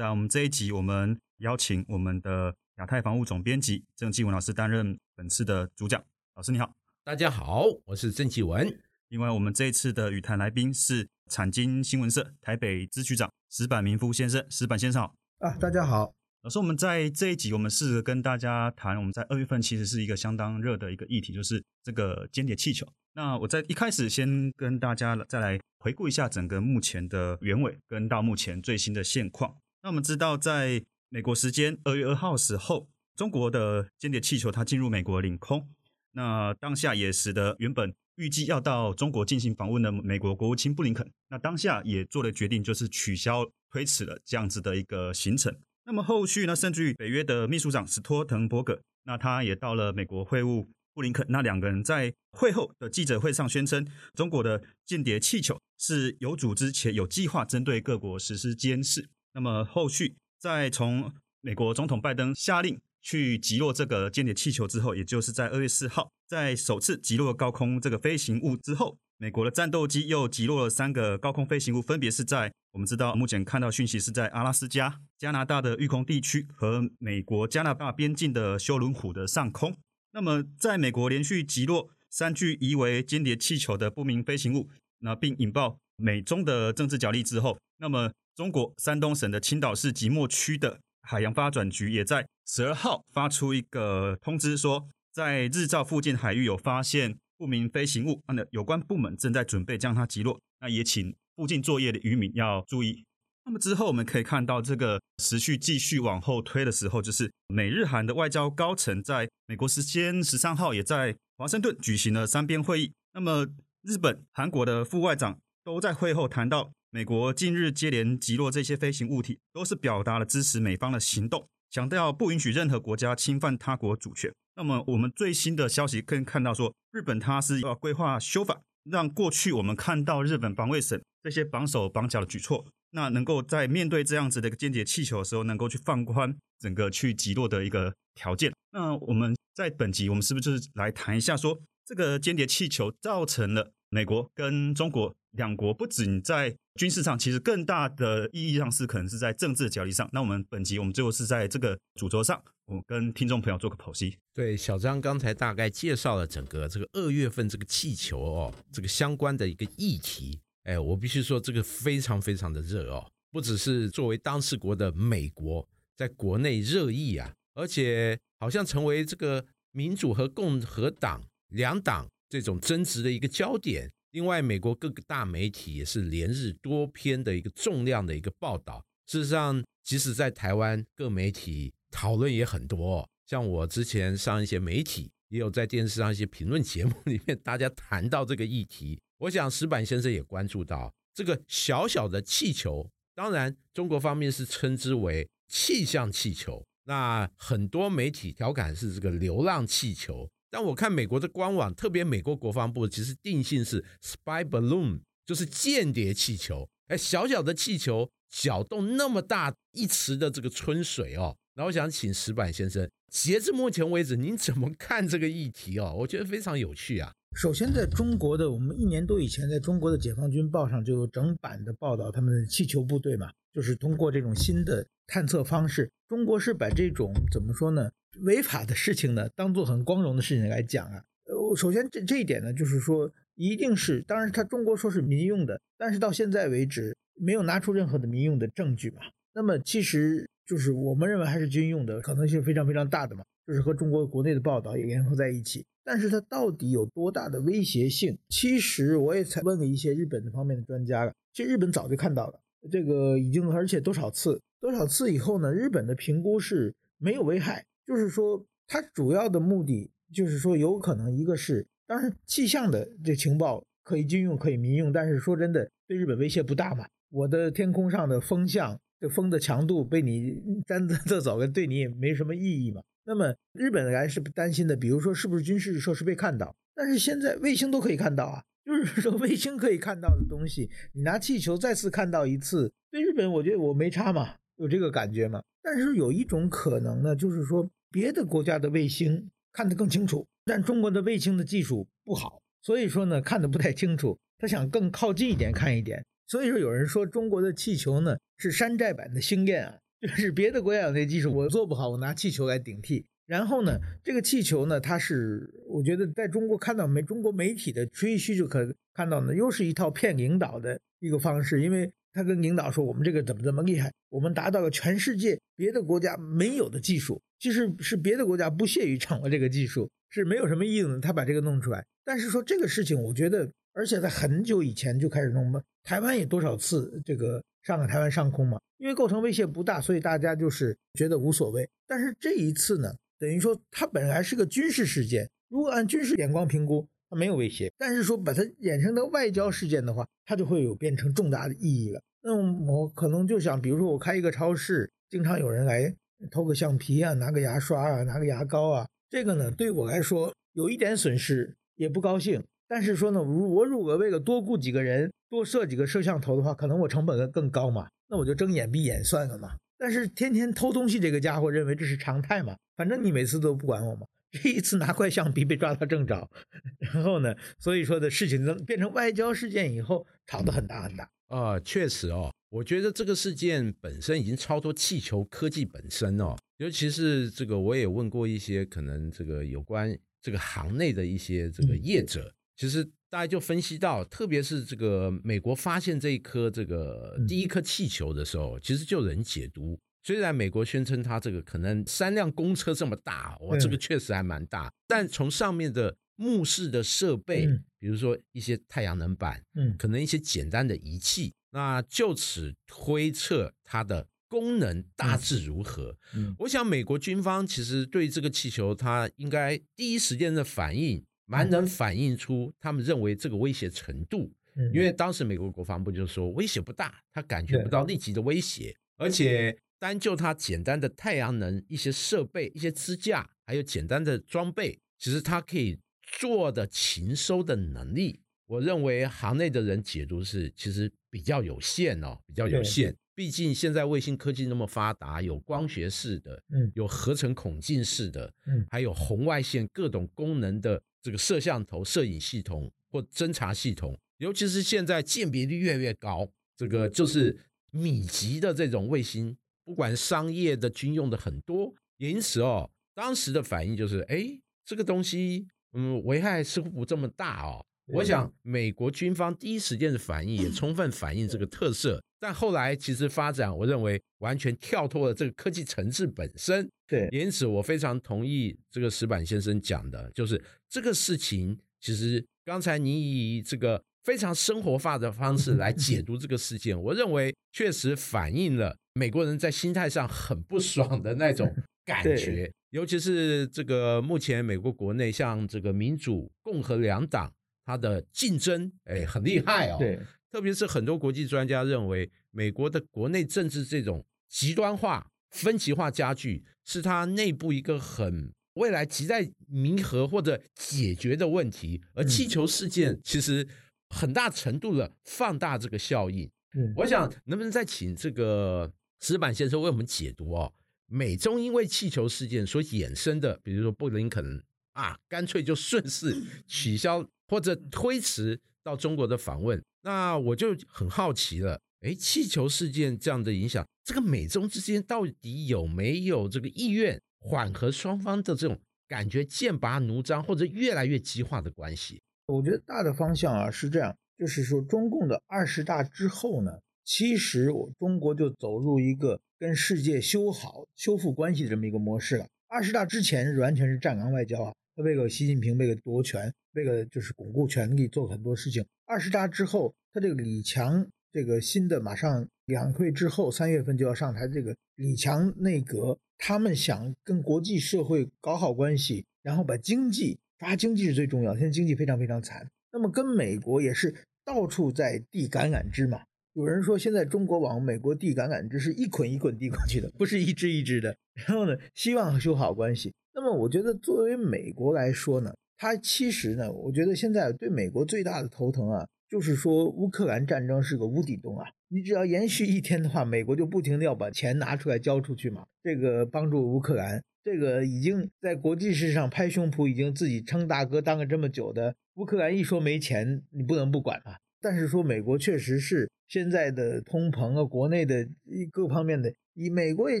在我们这一集，我们邀请我们的亚太防务总编辑郑继文老师担任本次的主讲。老师你好，大家好，我是郑继文。另外，我们这一次的语谈来宾是产经新闻社台北支局长石板明夫先生。石板先生好啊，大家好。老师，我们在这一集，我们试着跟大家谈，我们在二月份其实是一个相当热的一个议题，就是这个间谍气球。那我在一开始先跟大家再来回顾一下整个目前的原委，跟到目前最新的现况。那我们知道，在美国时间二月二号时候，中国的间谍气球它进入美国领空，那当下也使得原本预计要到中国进行访问的美国国务卿布林肯，那当下也做了决定，就是取消推迟了这样子的一个行程。那么后续呢，甚至于北约的秘书长史托滕伯格，那他也到了美国会晤布林肯，那两个人在会后的记者会上宣称，中国的间谍气球是有组织且有计划针对各国实施监视。那么后续在从美国总统拜登下令去击落这个间谍气球之后，也就是在二月四号，在首次击落高空这个飞行物之后，美国的战斗机又击落了三个高空飞行物，分别是在我们知道目前看到讯息是在阿拉斯加、加拿大的育空地区和美国加拿大边境的休伦湖的上空。那么在美国连续击落三具疑为间谍气球的不明飞行物，那并引爆美中的政治角力之后，那么。中国山东省的青岛市即墨区的海洋发展局也在十二号发出一个通知，说在日照附近海域有发现不明飞行物，那有关部门正在准备将它击落。那也请附近作业的渔民要注意。那么之后我们可以看到，这个时序继续往后推的时候，就是美日韩的外交高层在美国时间十三号也在华盛顿举行了三边会议。那么日本、韩国的副外长都在会后谈到。美国近日接连击落这些飞行物体，都是表达了支持美方的行动，强调不允许任何国家侵犯他国主权。那么，我们最新的消息更看到，说日本它是要规划修法，让过去我们看到日本防卫省这些绑手绑脚的举措，那能够在面对这样子的一个间谍气球的时候，能够去放宽整个去击落的一个条件。那我们在本集，我们是不是就是来谈一下，说这个间谍气球造成了美国跟中国？两国不仅在军事上，其实更大的意义上是可能是在政治的角力上。那我们本集我们最后是在这个主轴上，我跟听众朋友做个剖析。对，小张刚才大概介绍了整个这个二月份这个气球哦，这个相关的一个议题。哎，我必须说这个非常非常的热哦，不只是作为当事国的美国在国内热议啊，而且好像成为这个民主和共和党两党这种争执的一个焦点。另外，美国各个大媒体也是连日多篇的一个重量的一个报道。事实上，即使在台湾，各媒体讨论也很多。像我之前上一些媒体，也有在电视上一些评论节目 里面，大家谈到这个议题。我想石板先生也关注到这个小小的气球，当然中国方面是称之为气象气球，那很多媒体调侃是这个流浪气球。但我看美国的官网，特别美国国防部其实定性是 spy balloon，就是间谍气球。哎，小小的气球搅动那么大一池的这个春水哦。那我想请石板先生，截至目前为止，您怎么看这个议题哦？我觉得非常有趣啊。首先，在中国的我们一年多以前，在中国的解放军报上就有整版的报道，他们的气球部队嘛，就是通过这种新的探测方式，中国是把这种怎么说呢？违法的事情呢，当做很光荣的事情来讲啊。呃，首先这这一点呢，就是说，一定是，当然他中国说是民用的，但是到现在为止没有拿出任何的民用的证据嘛。那么其实就是我们认为还是军用的可能性非常非常大的嘛，就是和中国国内的报道也联合在一起。但是它到底有多大的威胁性？其实我也才问了一些日本的方面的专家了，其实日本早就看到了这个已经，而且多少次多少次以后呢，日本的评估是没有危害。就是说，它主要的目的就是说，有可能一个是，当然气象的这情报可以军用可以民用，但是说真的，对日本威胁不大嘛。我的天空上的风向这风的强度被你沾得走，对你也没什么意义嘛。那么日本还是担心的，比如说是不是军事设施被看到？但是现在卫星都可以看到啊，就是 说卫星可以看到的东西，你拿气球再次看到一次，对日本我觉得我没差嘛，有这个感觉吗。但是有一种可能呢，就是说别的国家的卫星看得更清楚，但中国的卫星的技术不好，所以说呢看得不太清楚。他想更靠近一点看一点，所以说有人说中国的气球呢是山寨版的星链啊，就是别的国家有那技术我做不好，我拿气球来顶替。然后呢，这个气球呢，它是我觉得在中国看到媒中国媒体的吹嘘就可看到呢，又是一套骗领导的一个方式，因为他跟领导说我们这个怎么怎么厉害，我们达到了全世界别的国家没有的技术，其实是别的国家不屑于掌握这个技术，是没有什么意思。他把这个弄出来，但是说这个事情，我觉得。而且在很久以前就开始弄嘛，台湾也多少次这个上了台湾上空嘛，因为构成威胁不大，所以大家就是觉得无所谓。但是这一次呢，等于说它本来是个军事事件，如果按军事眼光评估，它没有威胁；但是说把它衍生到外交事件的话，它就会有变成重大的意义了。那我可能就想，比如说我开一个超市，经常有人来偷个橡皮啊，拿个牙刷啊，拿个牙膏啊，这个呢对我来说有一点损失，也不高兴。但是说呢，如我如果为了多雇几个人，多设几个摄像头的话，可能我成本更高嘛，那我就睁眼闭眼算了嘛。但是天天偷东西这个家伙认为这是常态嘛，反正你每次都不管我嘛。这一次拿块橡皮被抓到正着，然后呢，所以说的事情变成外交事件以后，吵得很大很大。啊，确实哦，我觉得这个事件本身已经超脱气球科技本身哦，尤其是这个我也问过一些可能这个有关这个行内的一些这个业者。其实大家就分析到，特别是这个美国发现这一颗这个第一颗气球的时候，其实就有人解读。虽然美国宣称它这个可能三辆公车这么大，哇，这个确实还蛮大。但从上面的目视的设备，比如说一些太阳能板，嗯，可能一些简单的仪器，那就此推测它的功能大致如何。嗯，我想美国军方其实对这个气球，它应该第一时间的反应。蛮能反映出他们认为这个威胁程度，因为当时美国国防部就说威胁不大，他感觉不到立即的威胁，而且单就它简单的太阳能一些设备、一些支架，还有简单的装备，其实它可以做的勤收的能力，我认为行内的人解读是其实比较有限哦，比较有限。毕竟现在卫星科技那么发达，有光学式的，嗯，有合成孔径式的，嗯，还有红外线各种功能的。这个摄像头、摄影系统或侦察系统，尤其是现在鉴别率越来越高，这个就是米级的这种卫星，不管商业的、军用的很多。因此哦，当时的反应就是，哎，这个东西，嗯，危害似乎不这么大哦。我想，美国军方第一时间的反应也充分反映这个特色。但后来其实发展，我认为完全跳脱了这个科技层次本身。对，因此我非常同意这个石板先生讲的，就是这个事情其实刚才你以这个非常生活化的方式来解读这个事件，我认为确实反映了美国人在心态上很不爽的那种感觉。尤其是这个目前美国国内像这个民主、共和两党。它的竞争哎很厉害哦，对，特别是很多国际专家认为，美国的国内政治这种极端化、分歧化加剧，是它内部一个很未来亟待弥合或者解决的问题。而气球事件其实很大程度的放大这个效应。嗯，我想能不能再请这个石板先生为我们解读哦？美中因为气球事件所衍生的，比如说布林肯啊，干脆就顺势 取消。或者推迟到中国的访问，那我就很好奇了。哎，气球事件这样的影响，这个美中之间到底有没有这个意愿缓和双方的这种感觉剑拔弩张或者越来越激化的关系？我觉得大的方向啊是这样，就是说中共的二十大之后呢，其实我中国就走入一个跟世界修好、修复关系的这么一个模式了。二十大之前完全是战狼外交啊。为了习近平，为了夺权，为了就是巩固权力，做很多事情。二十大之后，他这个李强这个新的马上两会之后，三月份就要上台。这个李强内阁，他们想跟国际社会搞好关系，然后把经济发经济是最重要。现在经济非常非常惨，那么跟美国也是到处在递橄榄枝嘛。有人说现在中国往美国递橄榄枝是一捆一捆递过去的，不是一支一支的。然后呢，希望修好关系。那么我觉得作为美国来说呢，它其实呢，我觉得现在对美国最大的头疼啊，就是说乌克兰战争是个无底洞啊。你只要延续一天的话，美国就不停的要把钱拿出来交出去嘛，这个帮助乌克兰。这个已经在国际市场拍胸脯，已经自己称大哥当了这么久的乌克兰一说没钱，你不能不管啊。但是说美国确实是现在的通膨啊，国内的各方面的，以美国也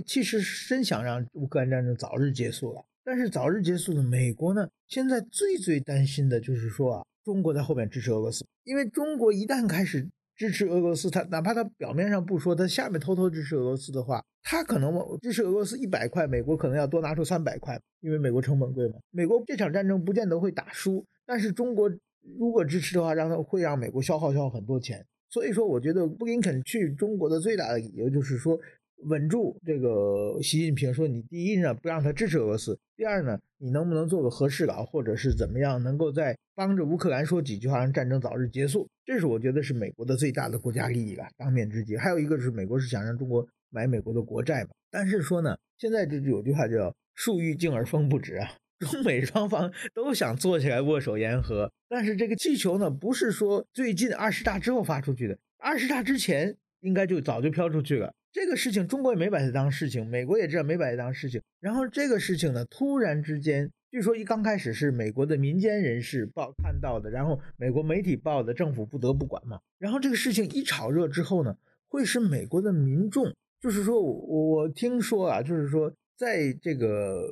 其实真想让乌克兰战争早日结束了。但是早日结束的美国呢，现在最最担心的就是说啊，中国在后面支持俄罗斯，因为中国一旦开始。支持俄罗斯，他哪怕他表面上不说，他下面偷偷支持俄罗斯的话，他可能支持俄罗斯一百块，美国可能要多拿出三百块，因为美国成本贵嘛。美国这场战争不见得会打输，但是中国如果支持的话，让他会让美国消耗消耗很多钱。所以说，我觉得布林肯去中国的最大的理由就是说。稳住这个习近平说，你第一呢不让他支持俄罗斯，第二呢你能不能做个和事佬，或者是怎么样，能够在帮着乌克兰说几句话，让战争早日结束，这是我觉得是美国的最大的国家利益了，当面之急。还有一个是美国是想让中国买美国的国债嘛，但是说呢，现在这有句话叫树欲静而风不止啊，中美双方都想坐起来握手言和，但是这个气球呢不是说最近二十大之后发出去的，二十大之前应该就早就飘出去了。这个事情中国也没把它当事情，美国也知道没把它当事情。然后这个事情呢，突然之间，据说一刚开始是美国的民间人士报看到的，然后美国媒体报的，政府不得不管嘛。然后这个事情一炒热之后呢，会使美国的民众，就是说我我听说啊，就是说在这个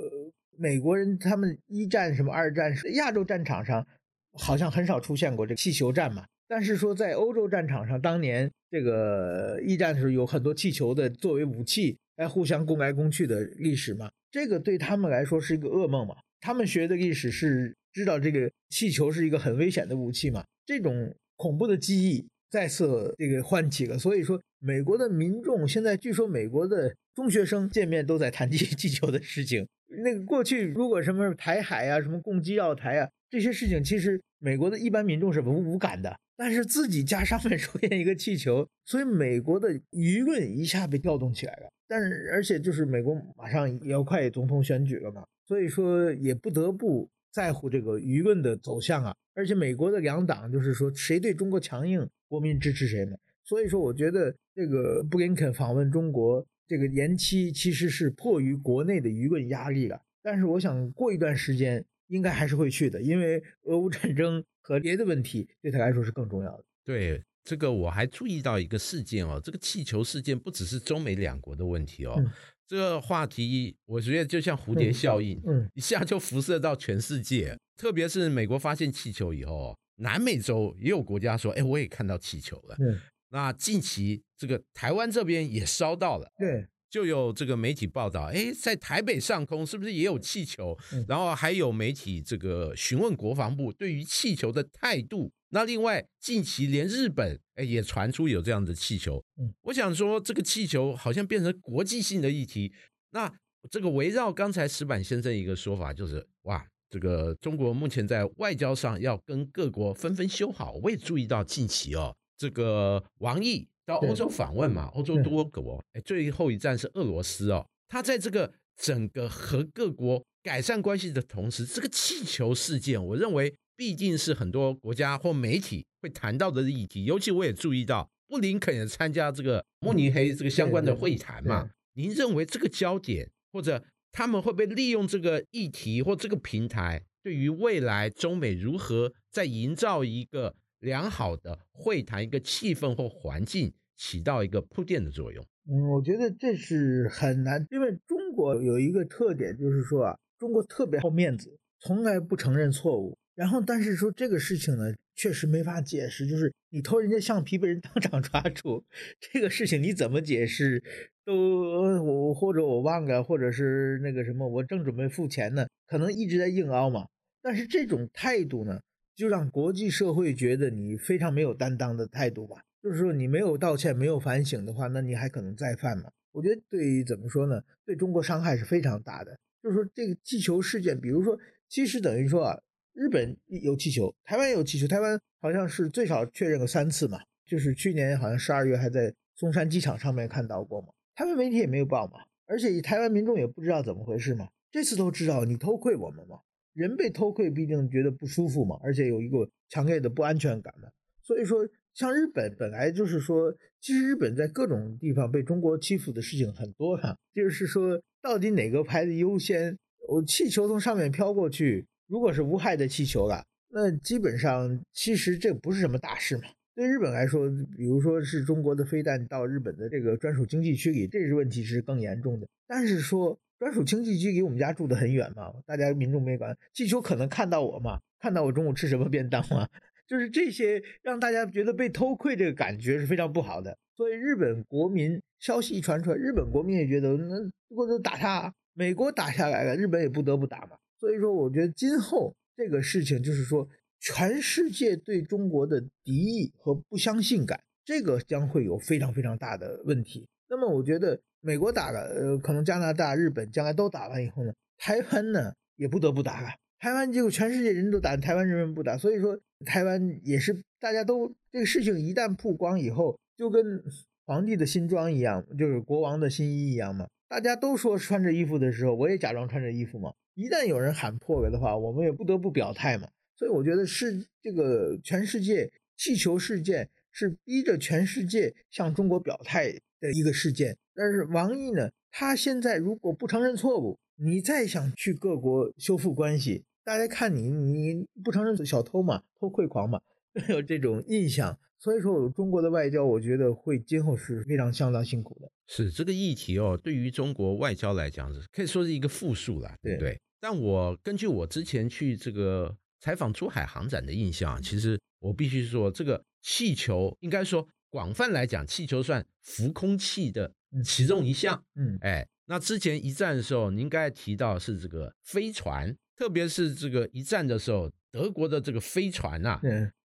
美国人他们一战什么二战亚洲战场上，好像很少出现过这个气球战嘛。但是说在欧洲战场上，当年这个一战的时候，有很多气球的作为武器来互相攻来攻去的历史嘛，这个对他们来说是一个噩梦嘛。他们学的历史是知道这个气球是一个很危险的武器嘛，这种恐怖的记忆再次这个唤起了。所以说，美国的民众现在据说美国的中学生见面都在谈气气球的事情。那个过去如果什么台海啊，什么攻击要台啊这些事情，其实美国的一般民众是无无感的。但是自己家上面出现一个气球，所以美国的舆论一下被调动起来了。但是而且就是美国马上也要快总统选举了嘛，所以说也不得不在乎这个舆论的走向啊。而且美国的两党就是说谁对中国强硬，国民支持谁呢。所以说我觉得这个布林肯访问中国这个延期其实是迫于国内的舆论压力了。但是我想过一段时间应该还是会去的，因为俄乌战争。和别的问题对他来说是更重要的。对这个我还注意到一个事件哦，这个气球事件不只是中美两国的问题哦，这个话题我觉得就像蝴蝶效应，嗯，一下就辐射到全世界。特别是美国发现气球以后，南美洲也有国家说，哎，我也看到气球了。嗯，那近期这个台湾这边也烧到了。对。就有这个媒体报道，哎，在台北上空是不是也有气球？然后还有媒体这个询问国防部对于气球的态度。那另外近期连日本哎也传出有这样的气球。我想说这个气球好像变成国际性的议题。那这个围绕刚才石板先生一个说法，就是哇，这个中国目前在外交上要跟各国纷纷修好。我也注意到近期哦，这个王毅。到欧洲访问嘛，欧洲多国，哎，最后一站是俄罗斯哦。他在这个整个和各国改善关系的同时，这个气球事件，我认为毕竟是很多国家或媒体会谈到的议题。尤其我也注意到，布林肯也参加这个慕尼黑这个相关的会谈嘛。您认为这个焦点，或者他们会不会利用这个议题或这个平台，对于未来中美如何在营造一个？良好的会谈一个气氛或环境，起到一个铺垫的作用。嗯，我觉得这是很难，因为中国有一个特点，就是说啊，中国特别好面子，从来不承认错误。然后，但是说这个事情呢，确实没法解释，就是你偷人家橡皮被人当场抓住，这个事情你怎么解释都我或者我忘了，或者是那个什么，我正准备付钱呢，可能一直在硬凹嘛。但是这种态度呢？就让国际社会觉得你非常没有担当的态度吧。就是说，你没有道歉、没有反省的话，那你还可能再犯吗？我觉得，对于怎么说呢，对中国伤害是非常大的。就是说，这个气球事件，比如说，其实等于说啊，日本有气球，台湾有气球，台湾好像是最少确认了三次嘛。就是去年好像十二月还在松山机场上面看到过嘛，台湾媒体也没有报嘛，而且台湾民众也不知道怎么回事嘛，这次都知道你偷窥我们嘛，人被偷窥必定觉得不舒服嘛，而且有一个强烈的不安全感嘛，所以说像日本本来就是说，其实日本在各种地方被中国欺负的事情很多哈，就是说到底哪个排的优先？我气球从上面飘过去，如果是无害的气球了，那基本上其实这不是什么大事嘛。对日本来说，比如说是中国的飞弹到日本的这个专属经济区里，这是问题是更严重的。但是说专属经济区离我们家住的很远嘛，大家民众没管，气球可能看到我嘛，看到我中午吃什么便当嘛，就是这些让大家觉得被偷窥这个感觉是非常不好的。所以日本国民消息一传出来，日本国民也觉得那如果就打他。美国打下来了，日本也不得不打嘛。所以说，我觉得今后这个事情就是说，全世界对中国的敌意和不相信感，这个将会有非常非常大的问题。那么，我觉得美国打了，呃，可能加拿大、日本将来都打完以后呢，台湾呢也不得不打了。台湾结果全世界人都打，台湾人民不打，所以说台湾也是大家都这个事情一旦曝光以后，就跟皇帝的新装一样，就是国王的新衣一样嘛。大家都说穿着衣服的时候，我也假装穿着衣服嘛。一旦有人喊破了的话，我们也不得不表态嘛。所以我觉得是这个全世界气球事件是逼着全世界向中国表态的一个事件。但是王毅呢，他现在如果不承认错误，你再想去各国修复关系，大家看你你不承认小偷嘛，偷窥狂嘛，有这种印象。所以说，中国的外交，我觉得会今后是非常相当辛苦的。是这个议题哦，对于中国外交来讲，是可以说是一个负数了，对不对？但我根据我之前去这个采访珠海航展的印象，其实我必须说，这个气球应该说广泛来讲，气球算浮空器的其中一项。嗯，哎，那之前一战的时候，您刚才提到是这个飞船，特别是这个一战的时候，德国的这个飞船呐。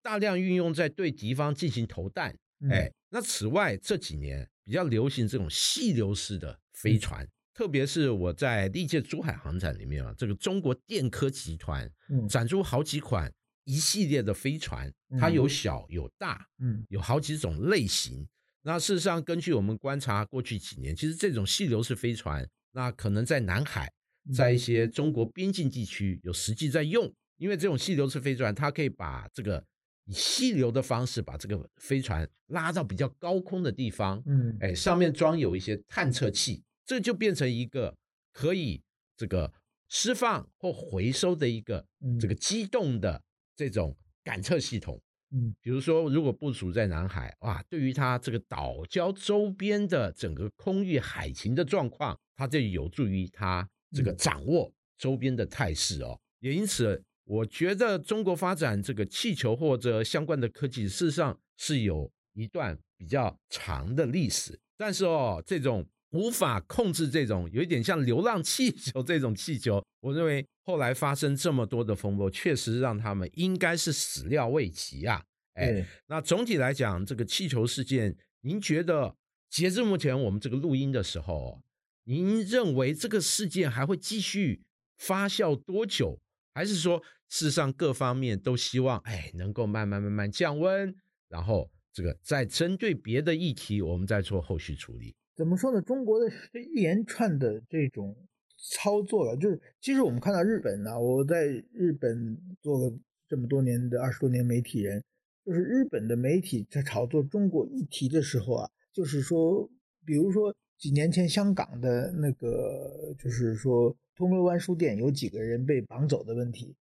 大量运用在对敌方进行投弹，哎，那此外这几年比较流行这种细流式的飞船，特别是我在历届珠海航展里面啊，这个中国电科集团展出好几款一系列的飞船，它有小有大，嗯，有好几种类型。那事实上，根据我们观察，过去几年其实这种细流式飞船，那可能在南海，在一些中国边境地区有实际在用，因为这种细流式飞船，它可以把这个。以细流的方式把这个飞船拉到比较高空的地方，嗯，哎，上面装有一些探测器，这就变成一个可以这个释放或回收的一个这个机动的这种感测系统，嗯，比如说如果部署在南海，哇，对于它这个岛礁周边的整个空域海情的状况，它就有助于它这个掌握周边的态势哦，也因此。我觉得中国发展这个气球或者相关的科技，事实上是有一段比较长的历史。但是哦，这种无法控制这种有一点像流浪气球这种气球，我认为后来发生这么多的风波，确实让他们应该是始料未及啊。哎，那总体来讲，这个气球事件，您觉得截至目前我们这个录音的时候，您认为这个事件还会继续发酵多久？还是说？事实上，各方面都希望，哎，能够慢慢慢慢降温，然后这个再针对别的议题，我们再做后续处理。怎么说呢？中国的这一连串的这种操作了，就是其实我们看到日本呢，我在日本做了这么多年的二十多年媒体人，就是日本的媒体在炒作中国议题的时候啊，就是说，比如说几年前香港的那个，就是说通州湾书店有几个人被绑走的问题。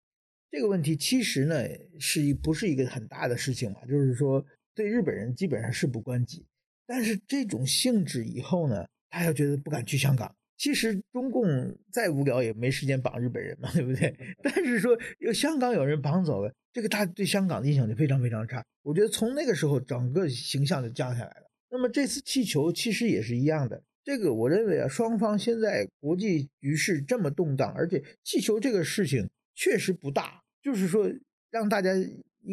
这个问题其实呢，是一不是一个很大的事情嘛？就是说，对日本人基本上事不关己。但是这种性质以后呢，他又觉得不敢去香港。其实中共再无聊也没时间绑日本人嘛，对不对？但是说有香港有人绑走了，这个他对香港的印象就非常非常差。我觉得从那个时候整个形象就降下来了。那么这次气球其实也是一样的。这个我认为啊，双方现在国际局势这么动荡，而且气球这个事情确实不大。就是说，让大家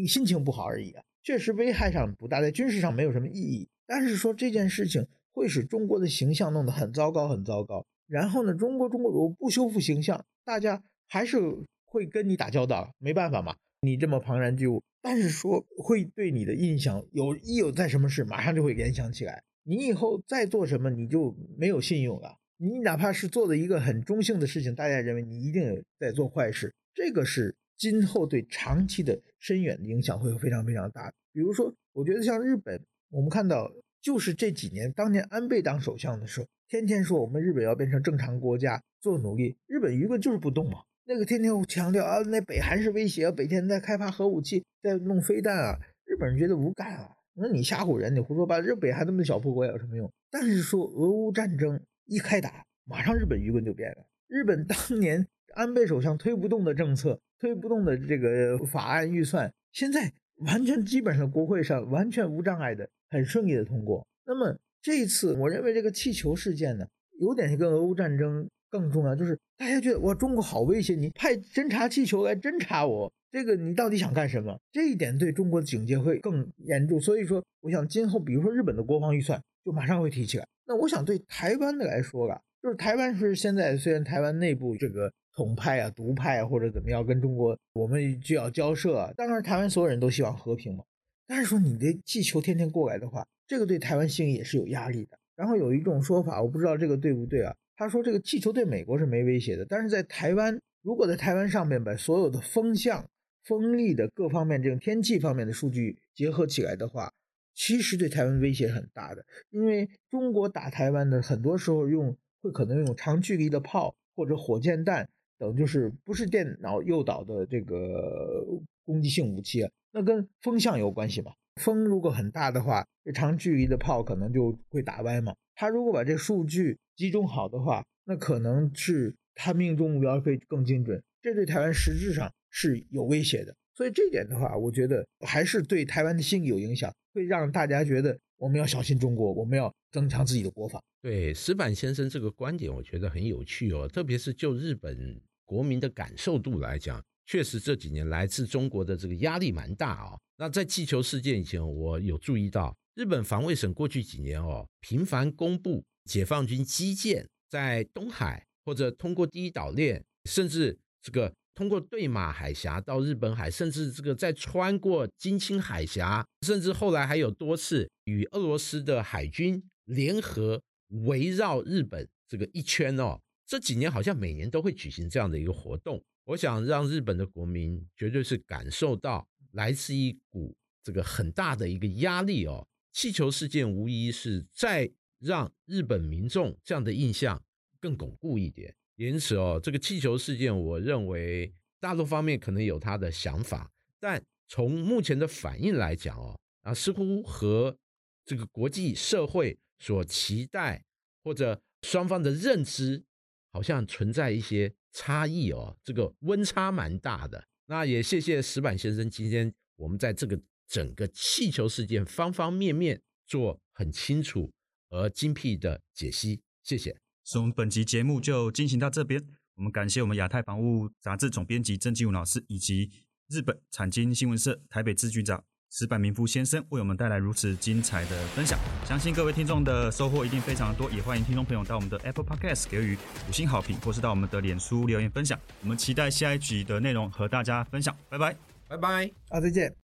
心情不好而已啊，确实危害上不大，在军事上没有什么意义。但是说这件事情会使中国的形象弄得很糟糕，很糟糕。然后呢，中国中国如果不修复形象，大家还是会跟你打交道，没办法嘛。你这么庞然巨物，但是说会对你的印象有一有在什么事，马上就会联想起来。你以后再做什么，你就没有信用了。你哪怕是做的一个很中性的事情，大家认为你一定有在做坏事，这个是今后对长期的深远的影响会非常非常大。比如说，我觉得像日本，我们看到就是这几年，当年安倍当首相的时候，天天说我们日本要变成正常国家，做努力，日本舆论就是不动嘛。那个天天强调啊，那北韩是威胁，北天在开发核武器，在弄飞弹啊，日本人觉得无干啊。那你吓唬人，你胡说八道。日北韩那么小破国有什么用？但是说俄乌战争一开打，马上日本舆论就变了。日本当年安倍首相推不动的政策、推不动的这个法案预算，现在完全基本上国会上完全无障碍的、很顺利的通过。那么这一次，我认为这个气球事件呢，有点跟俄乌战争更重要，就是大家觉得哇，中国好威胁，你派侦察气球来侦察我。这个你到底想干什么？这一点对中国的警戒会更严重。所以说，我想今后，比如说日本的国防预算就马上会提起来。那我想对台湾的来说吧，就是台湾是现在虽然台湾内部这个统派啊、独派啊或者怎么样，跟中国我们就要交涉啊。当然，台湾所有人都希望和平嘛。但是说你的气球天天过来的话，这个对台湾心里也是有压力的。然后有一种说法，我不知道这个对不对啊？他说这个气球对美国是没威胁的，但是在台湾，如果在台湾上面把所有的风向风力的各方面，这种天气方面的数据结合起来的话，其实对台湾威胁很大的。因为中国打台湾的很多时候用会可能用长距离的炮或者火箭弹等，就是不是电脑诱导的这个攻击性武器啊，那跟风向有关系嘛。风如果很大的话，这长距离的炮可能就会打歪嘛。他如果把这数据集中好的话，那可能是他命中目标会更精准。这对台湾实质上。是有威胁的，所以这点的话，我觉得还是对台湾的心理有影响，会让大家觉得我们要小心中国，我们要增强自己的国防。对石板先生这个观点，我觉得很有趣哦，特别是就日本国民的感受度来讲，确实这几年来自中国的这个压力蛮大啊。那在气球事件以前，我有注意到日本防卫省过去几年哦，频繁公布解放军基建在东海或者通过第一岛链，甚至这个。通过对马海峡到日本海，甚至这个再穿过金青海峡，甚至后来还有多次与俄罗斯的海军联合围绕日本这个一圈哦。这几年好像每年都会举行这样的一个活动。我想让日本的国民绝对是感受到来自一股这个很大的一个压力哦。气球事件无疑是再让日本民众这样的印象更巩固一点。因此哦，这个气球事件，我认为大陆方面可能有他的想法，但从目前的反应来讲哦，啊，似乎和这个国际社会所期待或者双方的认知好像存在一些差异哦，这个温差蛮大的。那也谢谢石板先生，今天我们在这个整个气球事件方方面面做很清楚而精辟的解析，谢谢。所以我们本集节目就进行到这边。我们感谢我们亚太防务杂志总编辑郑继武老师，以及日本产经新闻社台北支局长石板民夫先生，为我们带来如此精彩的分享。相信各位听众的收获一定非常多，也欢迎听众朋友到我们的 Apple Podcast 给予五星好评，或是到我们的脸书留言分享。我们期待下一集的内容和大家分享。拜拜，拜拜，啊，再见。